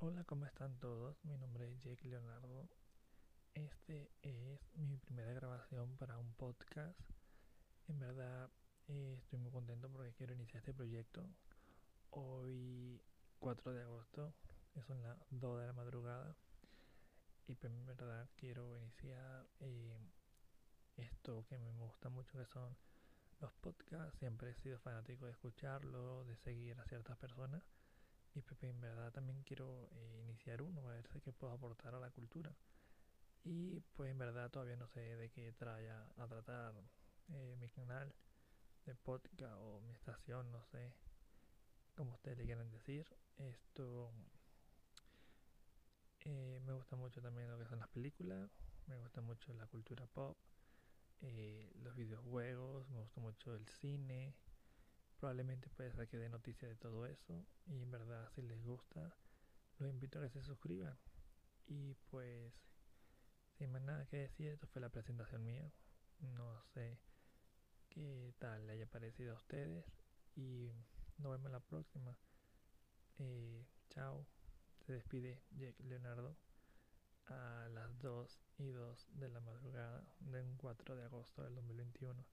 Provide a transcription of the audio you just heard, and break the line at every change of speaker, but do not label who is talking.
Hola, ¿cómo están todos? Mi nombre es Jake Leonardo. Este es mi primera grabación para un podcast. En verdad eh, estoy muy contento porque quiero iniciar este proyecto. Hoy 4 de agosto, son las 2 de la madrugada. Y pues en verdad quiero iniciar eh, esto que me gusta mucho que son los podcasts. Siempre he sido fanático de escucharlos, de seguir a ciertas personas y pues, en verdad también quiero eh, iniciar uno, a ver si qué puedo aportar a la cultura. Y pues en verdad todavía no sé de qué trae a, tratar eh, mi canal de podcast o mi estación, no sé como ustedes le quieran decir. Esto eh, me gusta mucho también lo que son las películas, me gusta mucho la cultura pop, los videojuegos, me gusta mucho el cine, Probablemente puede ser que dé noticia de todo eso. Y en verdad, si les gusta, los invito a que se suscriban. Y pues, sin más nada que decir, esto fue la presentación mía. No sé qué tal le haya parecido a ustedes. Y nos vemos la próxima. Eh, chao. Se despide Jake Leonardo a las 2 y 2 de la madrugada del 4 de agosto del 2021.